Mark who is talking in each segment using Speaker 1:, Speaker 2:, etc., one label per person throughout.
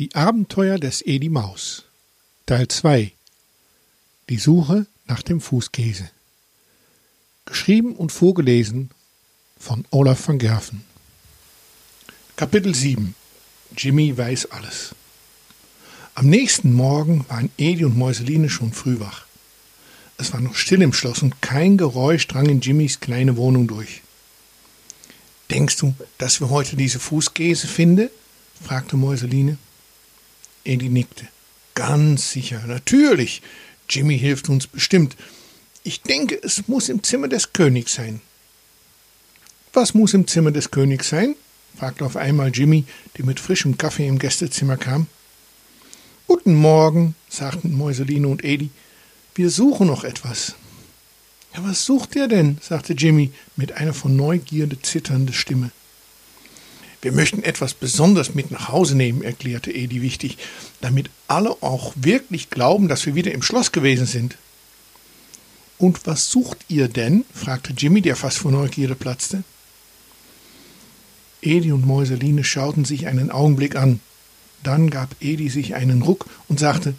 Speaker 1: Die Abenteuer des Edi Maus Teil 2 Die Suche nach dem Fußkäse Geschrieben und vorgelesen von Olaf van Gerven Kapitel 7 Jimmy weiß alles Am nächsten Morgen waren Edi und Mäuseline schon früh wach. Es war noch still im Schloss und kein Geräusch drang in Jimmys kleine Wohnung durch. Denkst du, dass wir heute diese Fußkäse finden? fragte Mäuseline. Edi nickte. Ganz sicher, natürlich. Jimmy hilft uns bestimmt. Ich denke, es muss im Zimmer des Königs sein. Was muss im Zimmer des Königs sein? fragte auf einmal Jimmy, der mit frischem Kaffee im Gästezimmer kam. Guten Morgen, sagten Mäuseline und Edi. Wir suchen noch etwas. Ja, was sucht ihr denn? sagte Jimmy mit einer von Neugierde zitternde Stimme. Wir möchten etwas besonders mit nach Hause nehmen, erklärte Edi wichtig, damit alle auch wirklich glauben, dass wir wieder im Schloss gewesen sind. Und was sucht ihr denn? fragte Jimmy, der fast vor Neugierde platzte. Edi und Mäuseline schauten sich einen Augenblick an. Dann gab Edi sich einen Ruck und sagte: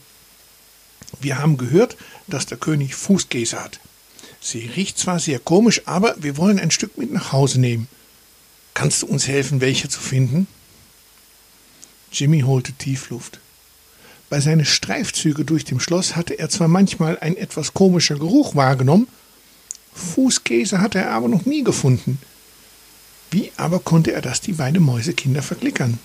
Speaker 1: Wir haben gehört, dass der König Fußkäse hat. Sie riecht zwar sehr komisch, aber wir wollen ein Stück mit nach Hause nehmen. Kannst du uns helfen, welche zu finden? Jimmy holte Tiefluft. Bei seinen Streifzügen durch dem Schloss hatte er zwar manchmal ein etwas komischer Geruch wahrgenommen, Fußkäse hatte er aber noch nie gefunden. Wie aber konnte er das die beiden Mäusekinder verklickern?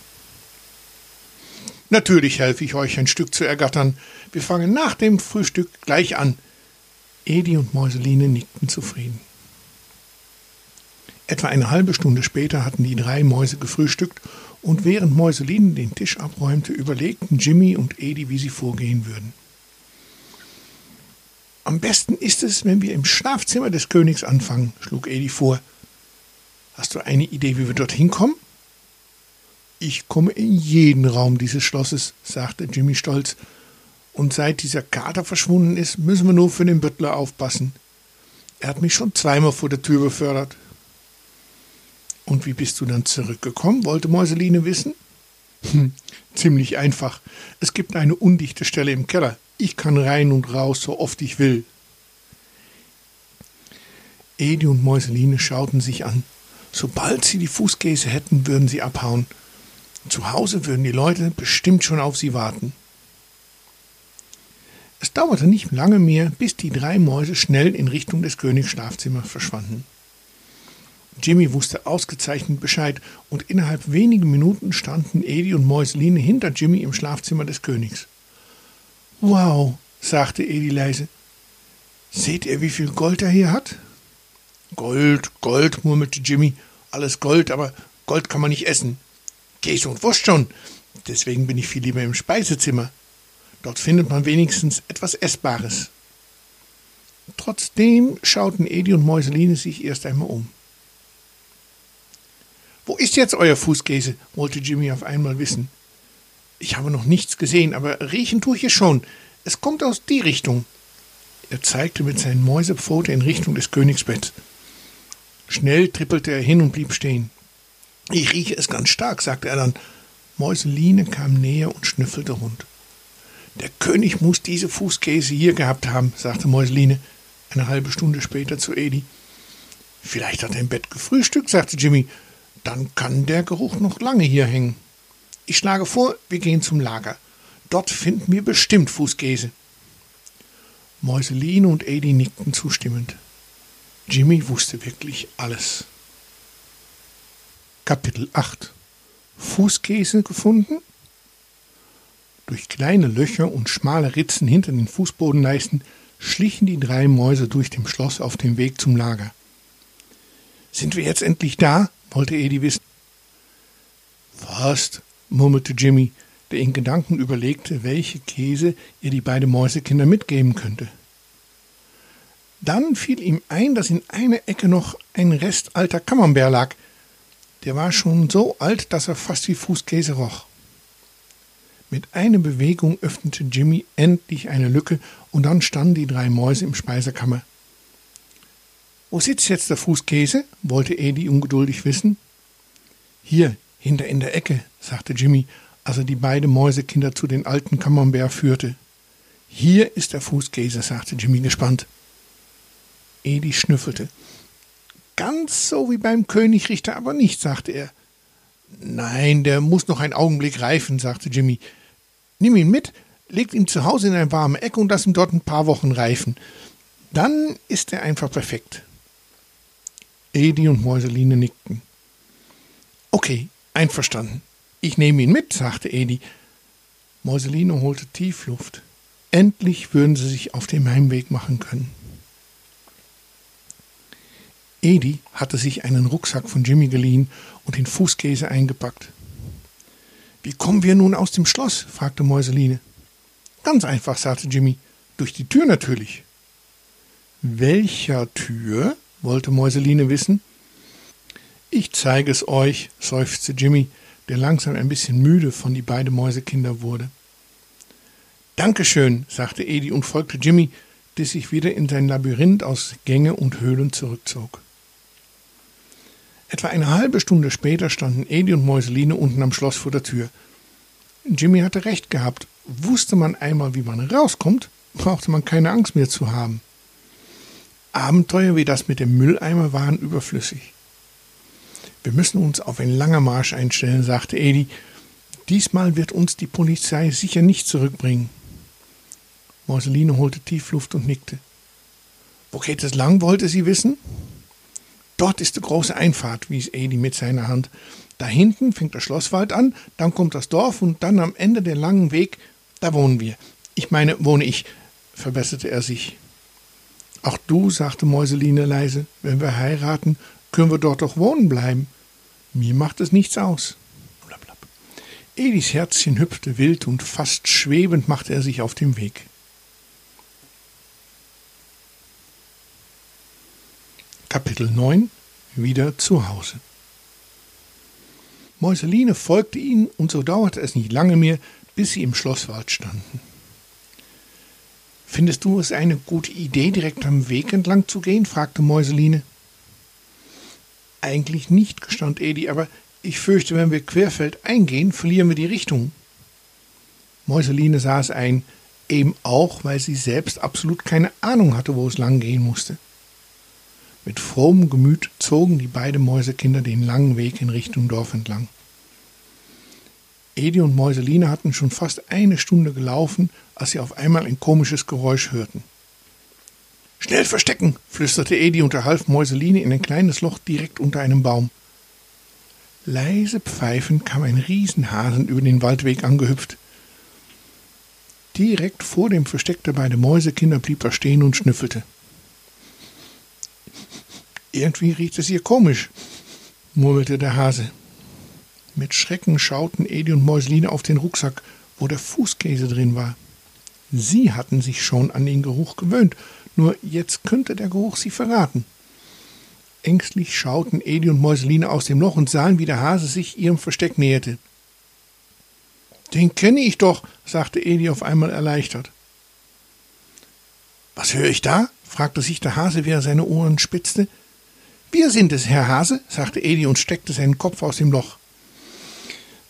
Speaker 1: Natürlich helfe ich euch ein Stück zu ergattern. Wir fangen nach dem Frühstück gleich an. Edi und Mäuseline nickten zufrieden. Etwa eine halbe Stunde später hatten die drei Mäuse gefrühstückt und während Mäuseline den Tisch abräumte, überlegten Jimmy und Edi, wie sie vorgehen würden. Am besten ist es, wenn wir im Schlafzimmer des Königs anfangen, schlug Edi vor. Hast du eine Idee, wie wir dorthin kommen? Ich komme in jeden Raum dieses Schlosses, sagte Jimmy stolz. Und seit dieser Kater verschwunden ist, müssen wir nur für den Butler aufpassen. Er hat mich schon zweimal vor der Tür befördert. Und wie bist du dann zurückgekommen? wollte Mäuseline wissen. Hm, ziemlich einfach. Es gibt eine undichte Stelle im Keller. Ich kann rein und raus, so oft ich will. Edi und Mäuseline schauten sich an. Sobald sie die Fußkäse hätten, würden sie abhauen. Zu Hause würden die Leute bestimmt schon auf sie warten. Es dauerte nicht lange mehr, bis die drei Mäuse schnell in Richtung des Königs Schlafzimmer verschwanden. Jimmy wusste ausgezeichnet Bescheid, und innerhalb wenigen Minuten standen Edi und Mäuseline hinter Jimmy im Schlafzimmer des Königs. Wow, sagte Edi leise. Seht ihr, wie viel Gold er hier hat? Gold, Gold, murmelte Jimmy. Alles Gold, aber Gold kann man nicht essen. Käse und Wurst schon. Deswegen bin ich viel lieber im Speisezimmer. Dort findet man wenigstens etwas Essbares. Trotzdem schauten Edi und Mäuseline sich erst einmal um. Wo ist jetzt euer Fußkäse? wollte Jimmy auf einmal wissen. Ich habe noch nichts gesehen, aber riechen tue ich es schon. Es kommt aus die Richtung. Er zeigte mit seinen Mäusepfote in Richtung des Königsbetts. Schnell trippelte er hin und blieb stehen. Ich rieche es ganz stark, sagte er dann. Mäuseline kam näher und schnüffelte rund. Der König muss diese Fußkäse hier gehabt haben, sagte Mäuseline eine halbe Stunde später zu Edi. Vielleicht hat er im Bett gefrühstückt, sagte Jimmy. Dann kann der Geruch noch lange hier hängen. Ich schlage vor, wir gehen zum Lager. Dort finden wir bestimmt Fußkäse. Mäuseline und Edi nickten zustimmend. Jimmy wusste wirklich alles. Kapitel 8 Fußkäse gefunden? Durch kleine Löcher und schmale Ritzen hinter den Fußbodenleisten schlichen die drei Mäuse durch dem Schloss auf dem Weg zum Lager. Sind wir jetzt endlich da? Wollte Edi wissen. Fast, murmelte Jimmy, der in Gedanken überlegte, welche Käse ihr die beiden Mäusekinder mitgeben könnte. Dann fiel ihm ein, dass in einer Ecke noch ein Rest alter Camembert lag. Der war schon so alt, dass er fast wie Fußkäse roch. Mit einer Bewegung öffnete Jimmy endlich eine Lücke und dann standen die drei Mäuse im Speisekammer. Wo sitzt jetzt der Fußkäse? wollte Edi ungeduldig wissen. Hier, hinter in der Ecke, sagte Jimmy, als er die beiden Mäusekinder zu den alten Camembert führte. Hier ist der Fußkäse, sagte Jimmy gespannt. Edi schnüffelte. Ganz so wie beim Königrichter aber nicht, sagte er. Nein, der muss noch einen Augenblick reifen, sagte Jimmy. Nimm ihn mit, legt ihn zu Hause in eine warme Ecke und lass ihn dort ein paar Wochen reifen. Dann ist er einfach perfekt. Edi und Mäuseline nickten. Okay, einverstanden. Ich nehme ihn mit, sagte Edi. Mäuseline holte tief Luft. Endlich würden sie sich auf den Heimweg machen können. Edi hatte sich einen Rucksack von Jimmy geliehen und den Fußkäse eingepackt. Wie kommen wir nun aus dem Schloss? fragte Mäuseline. Ganz einfach, sagte Jimmy. Durch die Tür natürlich. Welcher Tür? Wollte Mäuseline wissen. Ich zeige es euch, seufzte Jimmy, der langsam ein bisschen müde von die beiden Mäusekinder wurde. Dankeschön, sagte Edi und folgte Jimmy, der sich wieder in sein Labyrinth aus Gänge und Höhlen zurückzog. Etwa eine halbe Stunde später standen Edi und Mäuseline unten am Schloss vor der Tür. Jimmy hatte recht gehabt. Wusste man einmal, wie man rauskommt, brauchte man keine Angst mehr zu haben. Abenteuer wie das mit dem Mülleimer waren überflüssig. Wir müssen uns auf einen langen Marsch einstellen, sagte Edi. Diesmal wird uns die Polizei sicher nicht zurückbringen. Mäuseline holte tief Luft und nickte. Wo geht es lang, wollte sie wissen? Dort ist die große Einfahrt, wies Edi mit seiner Hand. Da hinten fängt der Schlosswald an, dann kommt das Dorf und dann am Ende der langen Weg, da wohnen wir. Ich meine, wohne ich, verbesserte er sich. Auch du, sagte Mäuseline leise, wenn wir heiraten, können wir dort doch wohnen bleiben. Mir macht es nichts aus. Blablab. Edis Herzchen hüpfte wild und fast schwebend machte er sich auf den Weg. Kapitel 9 Wieder zu Hause. Mäuseline folgte ihnen, und so dauerte es nicht lange mehr, bis sie im Schlosswald standen. Findest du es eine gute Idee, direkt am Weg entlang zu gehen? fragte Mäuseline. Eigentlich nicht, gestand Edi, aber ich fürchte, wenn wir querfeld eingehen, verlieren wir die Richtung. Mäuseline es ein, eben auch, weil sie selbst absolut keine Ahnung hatte, wo es lang gehen musste. Mit frommem Gemüt zogen die beiden Mäusekinder den langen Weg in Richtung Dorf entlang. Edi und Mäuseline hatten schon fast eine Stunde gelaufen, als sie auf einmal ein komisches Geräusch hörten. Schnell verstecken, flüsterte Edi und half Mäuseline in ein kleines Loch direkt unter einem Baum. Leise pfeifend kam ein Riesenhasen über den Waldweg angehüpft. Direkt vor dem Versteck der beiden Mäusekinder blieb er stehen und schnüffelte. Irgendwie riecht es hier komisch, murmelte der Hase. Mit Schrecken schauten Edi und Mäuseline auf den Rucksack, wo der Fußkäse drin war. Sie hatten sich schon an den Geruch gewöhnt, nur jetzt könnte der Geruch sie verraten. Ängstlich schauten Edi und Mäuseline aus dem Loch und sahen, wie der Hase sich ihrem Versteck näherte. Den kenne ich doch, sagte Edi auf einmal erleichtert. Was höre ich da? fragte sich der Hase, wie er seine Ohren spitzte. Wir sind es, Herr Hase, sagte Edi und steckte seinen Kopf aus dem Loch.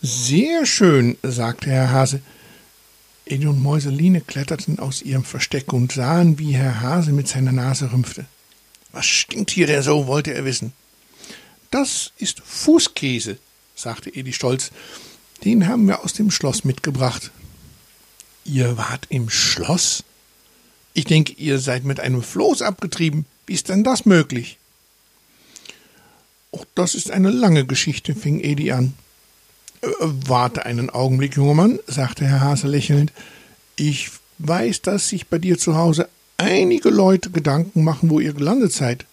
Speaker 1: Sehr schön, sagte Herr Hase. Edi und Mäuseline kletterten aus ihrem Versteck und sahen, wie Herr Hase mit seiner Nase rümpfte. Was stinkt hier denn so, wollte er wissen. Das ist Fußkäse, sagte Edi stolz. Den haben wir aus dem Schloss mitgebracht. Ihr wart im Schloss? Ich denke, ihr seid mit einem Floß abgetrieben. Wie ist denn das möglich? Oh, das ist eine lange Geschichte, fing Edi an. Warte einen Augenblick, junger Mann, sagte Herr Hase lächelnd. Ich weiß, dass sich bei dir zu Hause einige Leute Gedanken machen, wo ihr gelandet seid.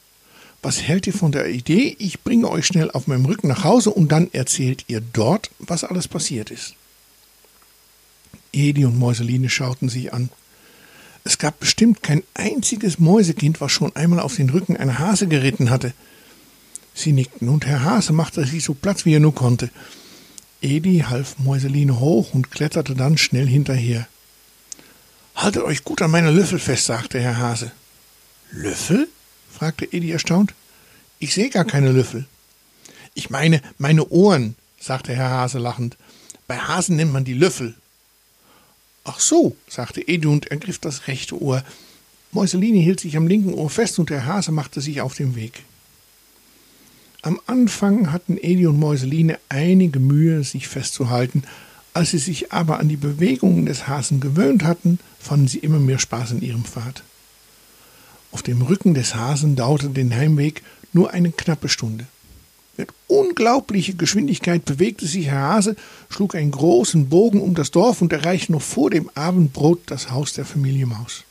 Speaker 1: Was hält ihr von der Idee? Ich bringe euch schnell auf meinem Rücken nach Hause und dann erzählt ihr dort, was alles passiert ist. Edi und Mäuseline schauten sich an. Es gab bestimmt kein einziges Mäusekind, was schon einmal auf den Rücken einer Hase geritten hatte. Sie nickten, und Herr Hase machte sich so Platz, wie er nur konnte. Edi half Mäuseline hoch und kletterte dann schnell hinterher. Haltet euch gut an meine Löffel fest, sagte Herr Hase. Löffel? fragte Edi erstaunt. Ich sehe gar keine Löffel. Ich meine meine Ohren, sagte Herr Hase lachend. Bei Hasen nennt man die Löffel. Ach so, sagte Edi und ergriff das rechte Ohr. Mäuseline hielt sich am linken Ohr fest und der Hase machte sich auf den Weg. Am Anfang hatten Edi und Mäuseline einige Mühe, sich festzuhalten. Als sie sich aber an die Bewegungen des Hasen gewöhnt hatten, fanden sie immer mehr Spaß in ihrem Pfad. Auf dem Rücken des Hasen dauerte den Heimweg nur eine knappe Stunde. Mit unglaublicher Geschwindigkeit bewegte sich Herr Hase, schlug einen großen Bogen um das Dorf und erreichte noch vor dem Abendbrot das Haus der Familie Maus.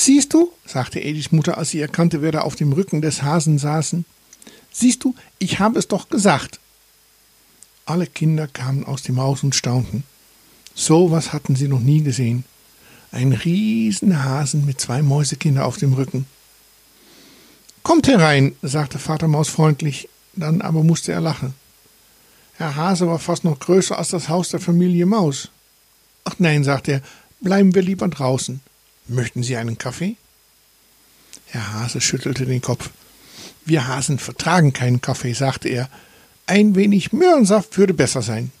Speaker 1: Siehst du, sagte Edis Mutter, als sie erkannte, wer da auf dem Rücken des Hasen saßen. Siehst du, ich habe es doch gesagt. Alle Kinder kamen aus dem Haus und staunten. So was hatten sie noch nie gesehen. Ein Riesenhasen mit zwei Mäusekinder auf dem Rücken. Kommt herein, sagte Vater Maus freundlich, dann aber musste er lachen. Herr Hase war fast noch größer als das Haus der Familie Maus. Ach nein, sagte er, bleiben wir lieber draußen. Möchten Sie einen Kaffee? Herr Hase schüttelte den Kopf. Wir Hasen vertragen keinen Kaffee, sagte er. Ein wenig Möhrensaft würde besser sein.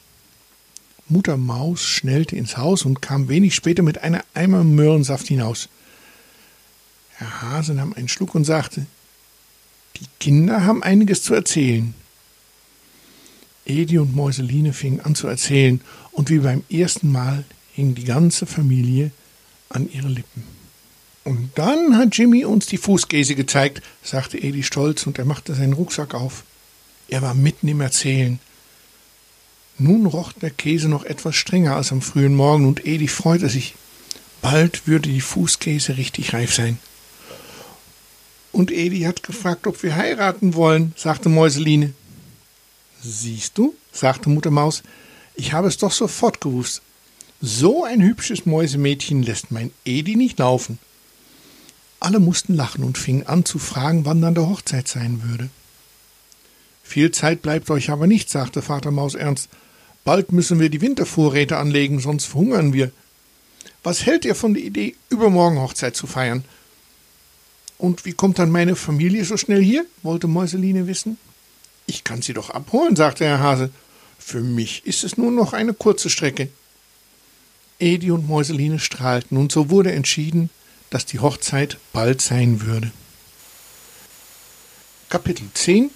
Speaker 1: Mutter Maus schnellte ins Haus und kam wenig später mit einer Eimer Möhrensaft hinaus. Herr Hase nahm einen Schluck und sagte, die Kinder haben einiges zu erzählen. Edi und Mäuseline fingen an zu erzählen, und wie beim ersten Mal hing die ganze Familie an ihre Lippen. Und dann hat Jimmy uns die Fußkäse gezeigt, sagte Edi stolz, und er machte seinen Rucksack auf. Er war mitten im Erzählen. Nun roch der Käse noch etwas strenger als am frühen Morgen, und Edi freute sich. Bald würde die Fußkäse richtig reif sein. Und Edi hat gefragt, ob wir heiraten wollen, sagte Mäuseline. Siehst du, sagte Mutter Maus, ich habe es doch sofort gewusst. So ein hübsches Mäusemädchen lässt mein Edi nicht laufen. Alle mussten lachen und fingen an zu fragen, wann dann der Hochzeit sein würde. Viel Zeit bleibt euch aber nicht, sagte Vater Maus ernst. Bald müssen wir die Wintervorräte anlegen, sonst verhungern wir. Was hält ihr von der Idee, übermorgen Hochzeit zu feiern? Und wie kommt dann meine Familie so schnell hier? wollte Mäuseline wissen. Ich kann sie doch abholen, sagte Herr Hase. Für mich ist es nur noch eine kurze Strecke. Edi und Mäuseline strahlten, und so wurde entschieden, dass die Hochzeit bald sein würde. Kapitel 10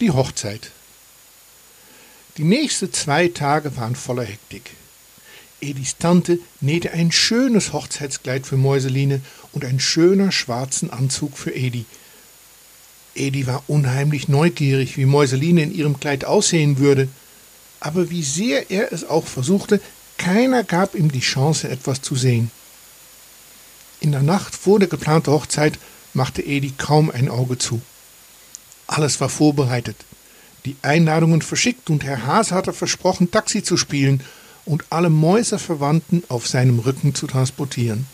Speaker 1: Die Hochzeit Die nächsten zwei Tage waren voller Hektik. Edis Tante nähte ein schönes Hochzeitskleid für Mäuseline und ein schöner schwarzen Anzug für Edi. Edi war unheimlich neugierig, wie Mäuseline in ihrem Kleid aussehen würde, aber wie sehr er es auch versuchte, keiner gab ihm die Chance, etwas zu sehen. In der Nacht vor der geplanten Hochzeit machte Edi kaum ein Auge zu. Alles war vorbereitet, die Einladungen verschickt und Herr Haas hatte versprochen, Taxi zu spielen und alle Mäuseverwandten auf seinem Rücken zu transportieren.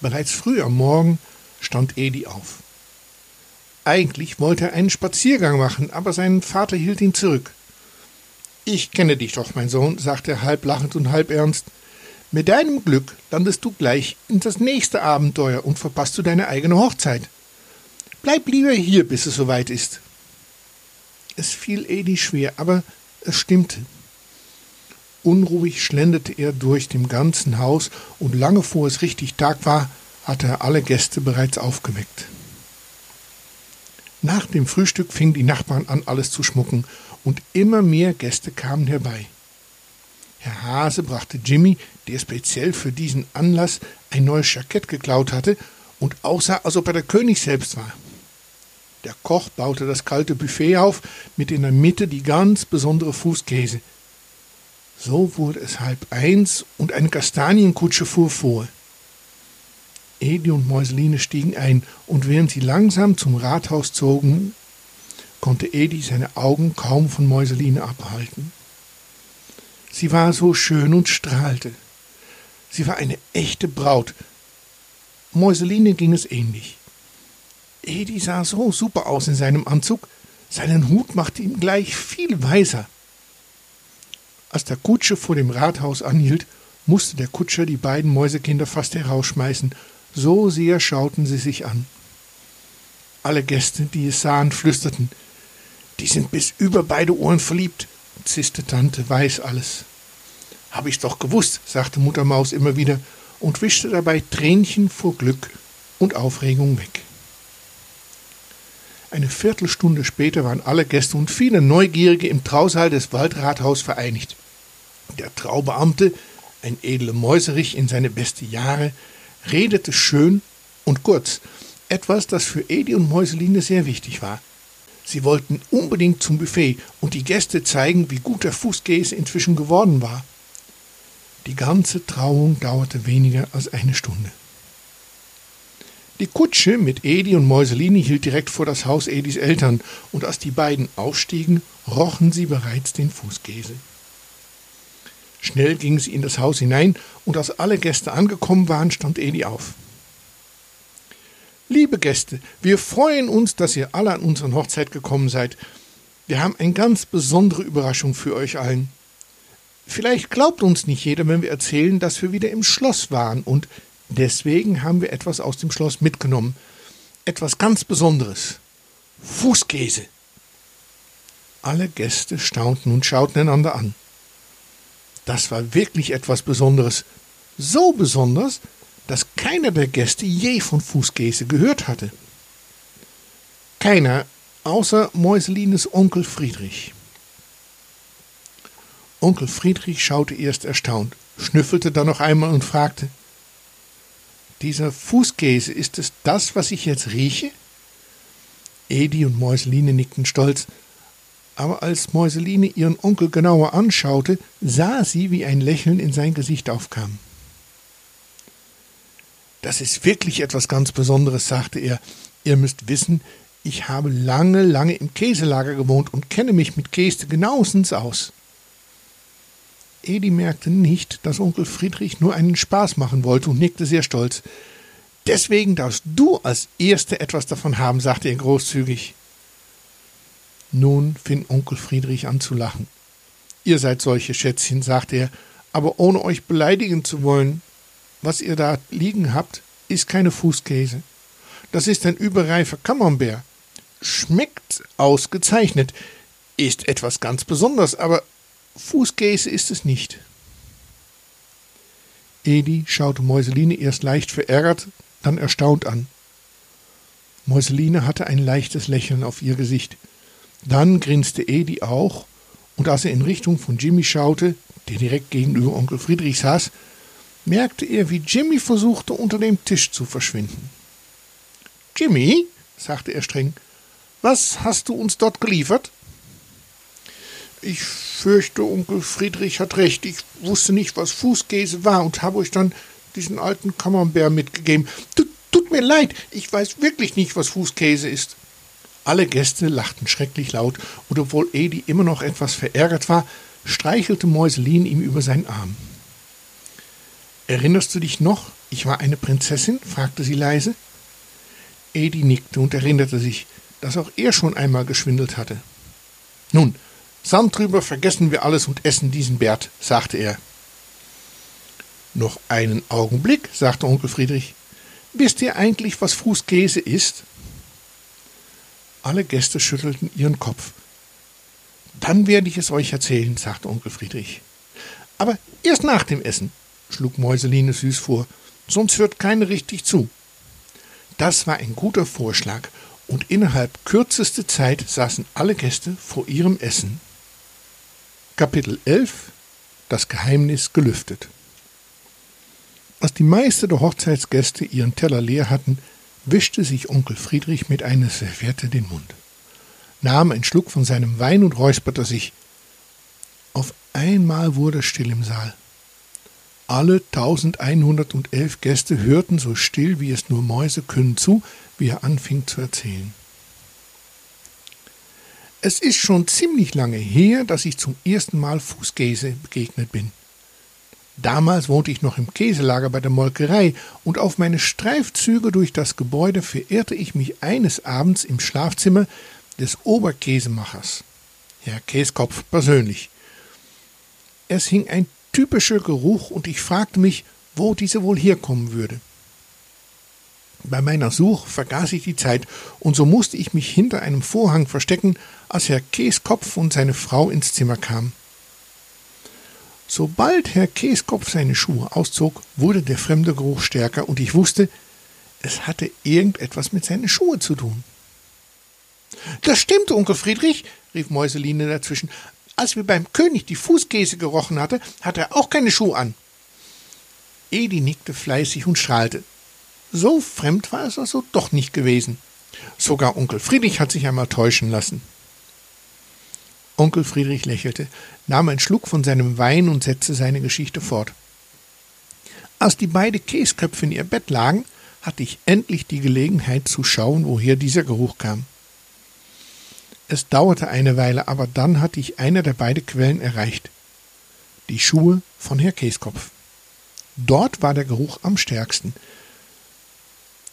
Speaker 1: Bereits früh am Morgen stand Edi auf. Eigentlich wollte er einen Spaziergang machen, aber sein Vater hielt ihn zurück. Ich kenne dich doch, mein Sohn, sagte er halb lachend und halb ernst. Mit deinem Glück landest du gleich in das nächste Abenteuer und verpasst du deine eigene Hochzeit. Bleib lieber hier, bis es soweit ist. Es fiel Edi schwer, aber es stimmte. Unruhig schlenderte er durch dem ganzen Haus, und lange vor es richtig Tag war, hatte er alle Gäste bereits aufgeweckt. Nach dem Frühstück fingen die Nachbarn an, alles zu schmucken, und immer mehr Gäste kamen herbei. Herr Hase brachte Jimmy, der speziell für diesen Anlass ein neues Jackett geklaut hatte und aussah, als ob er der König selbst war. Der Koch baute das kalte Buffet auf, mit in der Mitte die ganz besondere Fußkäse. So wurde es halb eins und eine Kastanienkutsche fuhr vor. Edi und Mäuseline stiegen ein, und während sie langsam zum Rathaus zogen, konnte Edi seine Augen kaum von Mäuseline abhalten. Sie war so schön und strahlte. Sie war eine echte Braut. Mäuseline ging es ähnlich. Edi sah so super aus in seinem Anzug, seinen Hut machte ihn gleich viel weiser. Als der Kutsche vor dem Rathaus anhielt, musste der Kutscher die beiden Mäusekinder fast herausschmeißen, so sehr schauten sie sich an. Alle Gäste, die es sahen, flüsterten, die sind bis über beide Ohren verliebt zisste Tante, weiß alles. Hab ich's doch gewusst, sagte Mutter Maus immer wieder und wischte dabei Tränchen vor Glück und Aufregung weg. Eine Viertelstunde später waren alle Gäste und viele Neugierige im Trausaal des Waldrathaus vereinigt. Der Traubeamte, ein edle Mäuserich in seine beste Jahre, redete schön und kurz, etwas, das für Edi und Mäuseline sehr wichtig war. Sie wollten unbedingt zum Buffet und die Gäste zeigen, wie gut der Fußkäse inzwischen geworden war. Die ganze Trauung dauerte weniger als eine Stunde. Die Kutsche mit Edi und Mäuseline hielt direkt vor das Haus Edis Eltern, und als die beiden ausstiegen, rochen sie bereits den Fußkäse. Schnell gingen sie in das Haus hinein, und als alle Gäste angekommen waren, stand Edi auf. Liebe Gäste, wir freuen uns, dass ihr alle an unsere Hochzeit gekommen seid. Wir haben eine ganz besondere Überraschung für euch allen. Vielleicht glaubt uns nicht jeder, wenn wir erzählen, dass wir wieder im Schloss waren und deswegen haben wir etwas aus dem Schloss mitgenommen. Etwas ganz Besonderes. Fußkäse. Alle Gäste staunten und schauten einander an. Das war wirklich etwas Besonderes. So besonders, dass keiner der Gäste je von Fußkäse gehört hatte. Keiner, außer Mäuselines Onkel Friedrich. Onkel Friedrich schaute erst erstaunt, schnüffelte dann noch einmal und fragte Dieser Fußkäse, ist es das, was ich jetzt rieche? Edi und Mäuseline nickten stolz, aber als Mäuseline ihren Onkel genauer anschaute, sah sie, wie ein Lächeln in sein Gesicht aufkam. Das ist wirklich etwas ganz Besonderes, sagte er. Ihr müsst wissen, ich habe lange, lange im Käselager gewohnt und kenne mich mit Käse genauestens aus. Edi merkte nicht, dass Onkel Friedrich nur einen Spaß machen wollte und nickte sehr stolz. Deswegen darfst du als Erste etwas davon haben, sagte er großzügig. Nun fing Onkel Friedrich an zu lachen. Ihr seid solche Schätzchen, sagte er, aber ohne euch beleidigen zu wollen, was ihr da liegen habt, ist keine Fußkäse. Das ist ein überreifer Camembert. Schmeckt ausgezeichnet, ist etwas ganz Besonderes, aber Fußkäse ist es nicht. Edi schaute Mäuseline erst leicht verärgert, dann erstaunt an. Mäuseline hatte ein leichtes Lächeln auf ihr Gesicht. Dann grinste Edi auch, und als er in Richtung von Jimmy schaute, der direkt gegenüber Onkel Friedrich saß, merkte er, wie Jimmy versuchte, unter dem Tisch zu verschwinden. Jimmy, sagte er streng, was hast du uns dort geliefert? Ich fürchte, Onkel Friedrich hat recht. Ich wusste nicht, was Fußkäse war und habe euch dann diesen alten Camembert mitgegeben. Tut, tut mir leid, ich weiß wirklich nicht, was Fußkäse ist. Alle Gäste lachten schrecklich laut, und obwohl Edi immer noch etwas verärgert war, streichelte Mäuselin ihm über seinen Arm. Erinnerst du dich noch, ich war eine Prinzessin? fragte sie leise. Edi nickte und erinnerte sich, dass auch er schon einmal geschwindelt hatte. Nun, Sand drüber, vergessen wir alles und essen diesen Bert, sagte er. Noch einen Augenblick, sagte Onkel Friedrich. Wisst ihr eigentlich, was Fußkäse ist? Alle Gäste schüttelten ihren Kopf. Dann werde ich es euch erzählen, sagte Onkel Friedrich. Aber erst nach dem Essen schlug Mäuseline süß vor, sonst hört keiner richtig zu. Das war ein guter Vorschlag, und innerhalb kürzester Zeit saßen alle Gäste vor ihrem Essen. Kapitel 11 Das Geheimnis gelüftet Als die meisten der Hochzeitsgäste ihren Teller leer hatten, wischte sich Onkel Friedrich mit einer Serviette den Mund, nahm einen Schluck von seinem Wein und räusperte sich. Auf einmal wurde es still im Saal. Alle 1111 Gäste hörten so still, wie es nur Mäuse können, zu, wie er anfing zu erzählen. Es ist schon ziemlich lange her, dass ich zum ersten Mal Fußkäse begegnet bin. Damals wohnte ich noch im Käselager bei der Molkerei, und auf meine Streifzüge durch das Gebäude verirrte ich mich eines Abends im Schlafzimmer des Oberkäsemachers, Herr Käskopf persönlich. Es hing ein typischer Geruch und ich fragte mich, wo diese wohl herkommen würde. Bei meiner Suche vergaß ich die Zeit, und so musste ich mich hinter einem Vorhang verstecken, als Herr Käskopf und seine Frau ins Zimmer kamen. Sobald Herr Käskopf seine Schuhe auszog, wurde der fremde Geruch stärker, und ich wusste, es hatte irgendetwas mit seinen Schuhen zu tun. Das stimmt, Onkel Friedrich, rief Mäuseline dazwischen. Als wir beim König die Fußkäse gerochen hatte, hatte er auch keine Schuhe an. Edi nickte fleißig und strahlte. So fremd war es also doch nicht gewesen. Sogar Onkel Friedrich hat sich einmal täuschen lassen. Onkel Friedrich lächelte, nahm einen Schluck von seinem Wein und setzte seine Geschichte fort. Als die beiden Käsköpfe in ihr Bett lagen, hatte ich endlich die Gelegenheit zu schauen, woher dieser Geruch kam. Es dauerte eine Weile, aber dann hatte ich eine der beiden Quellen erreicht. Die Schuhe von Herr Käskopf. Dort war der Geruch am stärksten.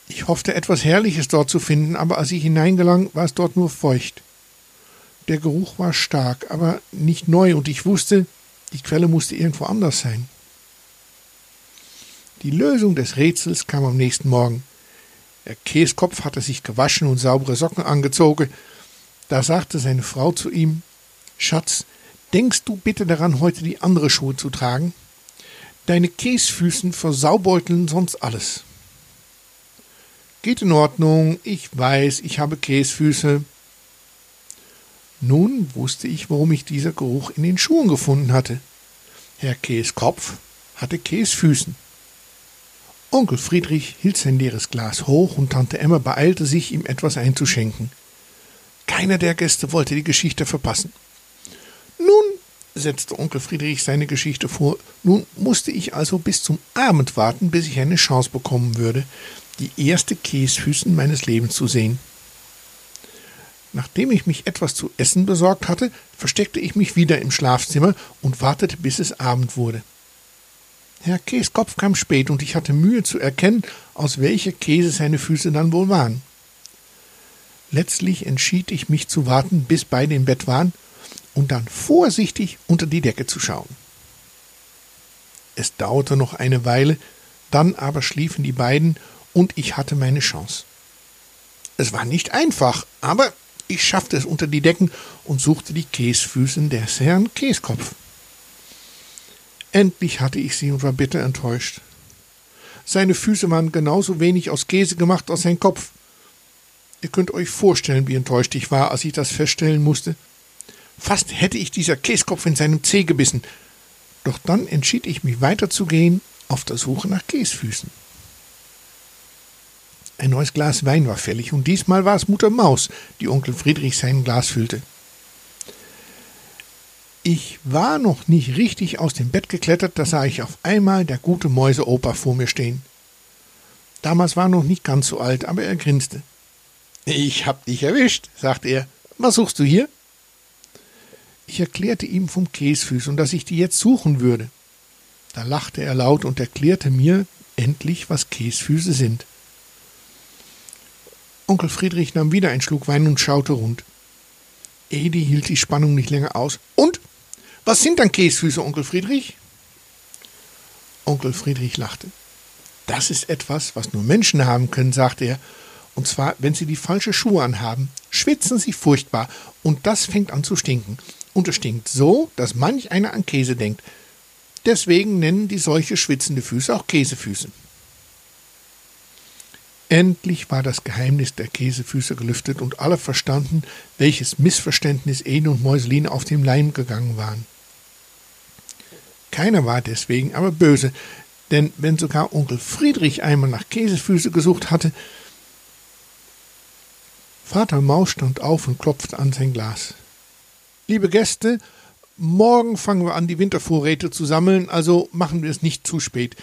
Speaker 1: Ich hoffte, etwas Herrliches dort zu finden, aber als ich hineingelang, war es dort nur feucht. Der Geruch war stark, aber nicht neu, und ich wusste, die Quelle musste irgendwo anders sein. Die Lösung des Rätsels kam am nächsten Morgen. Der Käskopf hatte sich gewaschen und saubere Socken angezogen. Da sagte seine Frau zu ihm Schatz, denkst du bitte daran, heute die andere Schuhe zu tragen? Deine Käsfüßen versaubeuteln sonst alles. Geht in Ordnung, ich weiß, ich habe Käsfüße. Nun wusste ich, warum ich dieser Geruch in den Schuhen gefunden hatte. Herr Käskopf hatte Käsfüßen. Onkel Friedrich hielt sein leeres Glas hoch und Tante Emma beeilte sich, ihm etwas einzuschenken. Keiner der Gäste wollte die Geschichte verpassen. Nun setzte Onkel Friedrich seine Geschichte vor. Nun musste ich also bis zum Abend warten, bis ich eine Chance bekommen würde, die erste Käsfüßen meines Lebens zu sehen. Nachdem ich mich etwas zu essen besorgt hatte, versteckte ich mich wieder im Schlafzimmer und wartete, bis es Abend wurde. Herr Käskopf kam spät und ich hatte Mühe zu erkennen, aus welcher Käse seine Füße dann wohl waren. Letztlich entschied ich mich zu warten, bis beide im Bett waren und dann vorsichtig unter die Decke zu schauen. Es dauerte noch eine Weile, dann aber schliefen die beiden und ich hatte meine Chance. Es war nicht einfach, aber ich schaffte es unter die Decken und suchte die Käsfüßen des Herrn Käskopf. Endlich hatte ich sie und war bitter enttäuscht. Seine Füße waren genauso wenig aus Käse gemacht als sein Kopf. Ihr könnt euch vorstellen, wie enttäuscht ich war, als ich das feststellen musste. Fast hätte ich dieser Käskopf in seinem Zeh gebissen. Doch dann entschied ich mich weiterzugehen auf der Suche nach Käsfüßen. Ein neues Glas Wein war fällig, und diesmal war es Mutter Maus, die Onkel Friedrich sein Glas füllte. Ich war noch nicht richtig aus dem Bett geklettert, da sah ich auf einmal der gute Mäuseopa vor mir stehen. Damals war er noch nicht ganz so alt, aber er grinste. Ich hab dich erwischt, sagte er. Was suchst du hier? Ich erklärte ihm vom Käsfüß und dass ich die jetzt suchen würde. Da lachte er laut und erklärte mir endlich, was Käsfüße sind. Onkel Friedrich nahm wieder einen Schluck Wein und schaute rund. Edi hielt die Spannung nicht länger aus. Und? Was sind dann Käsfüße, Onkel Friedrich? Onkel Friedrich lachte. Das ist etwas, was nur Menschen haben können, sagte er. Und zwar, wenn sie die falsche Schuhe anhaben, schwitzen sie furchtbar und das fängt an zu stinken. Und es stinkt so, dass manch einer an Käse denkt. Deswegen nennen die solche schwitzende Füße auch Käsefüße. Endlich war das Geheimnis der Käsefüße gelüftet und alle verstanden, welches Missverständnis Ede und Mäuseline auf dem Leim gegangen waren. Keiner war deswegen aber böse, denn wenn sogar Onkel Friedrich einmal nach Käsefüße gesucht hatte, Vater Maus stand auf und klopfte an sein Glas. Liebe Gäste, morgen fangen wir an, die Wintervorräte zu sammeln, also machen wir es nicht zu spät.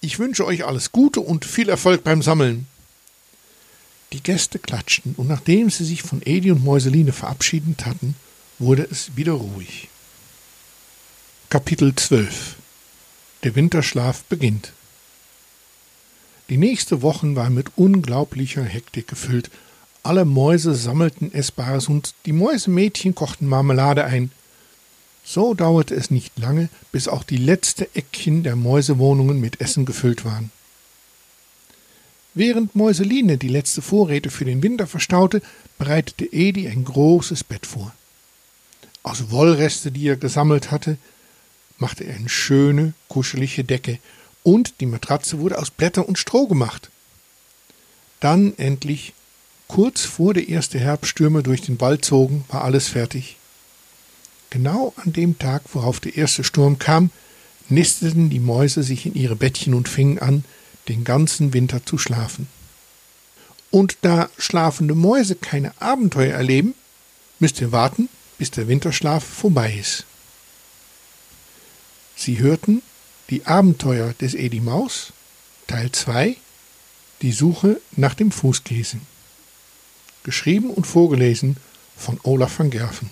Speaker 1: Ich wünsche euch alles Gute und viel Erfolg beim Sammeln. Die Gäste klatschten, und nachdem sie sich von Edi und Mäuseline verabschiedet hatten, wurde es wieder ruhig. Kapitel 12 Der Winterschlaf beginnt. Die nächste Woche war mit unglaublicher Hektik gefüllt. Alle Mäuse sammelten Essbares und die Mäusemädchen kochten Marmelade ein. So dauerte es nicht lange, bis auch die letzte Eckchen der Mäusewohnungen mit Essen gefüllt waren. Während Mäuseline die letzte Vorräte für den Winter verstaute, bereitete Edi ein großes Bett vor. Aus Wollreste, die er gesammelt hatte, machte er eine schöne, kuschelige Decke, und die Matratze wurde aus Blätter und Stroh gemacht. Dann endlich, kurz vor der erste Herbststürme durch den Wald zogen, war alles fertig. Genau an dem Tag, worauf der erste Sturm kam, nisteten die Mäuse sich in ihre Bettchen und fingen an, den ganzen Winter zu schlafen. Und da schlafende Mäuse keine Abenteuer erleben, müsst ihr warten, bis der Winterschlaf vorbei ist. Sie hörten die Abenteuer des Edi Maus, Teil 2, die Suche nach dem Fußkäse. Geschrieben und vorgelesen von Olaf van Gerven.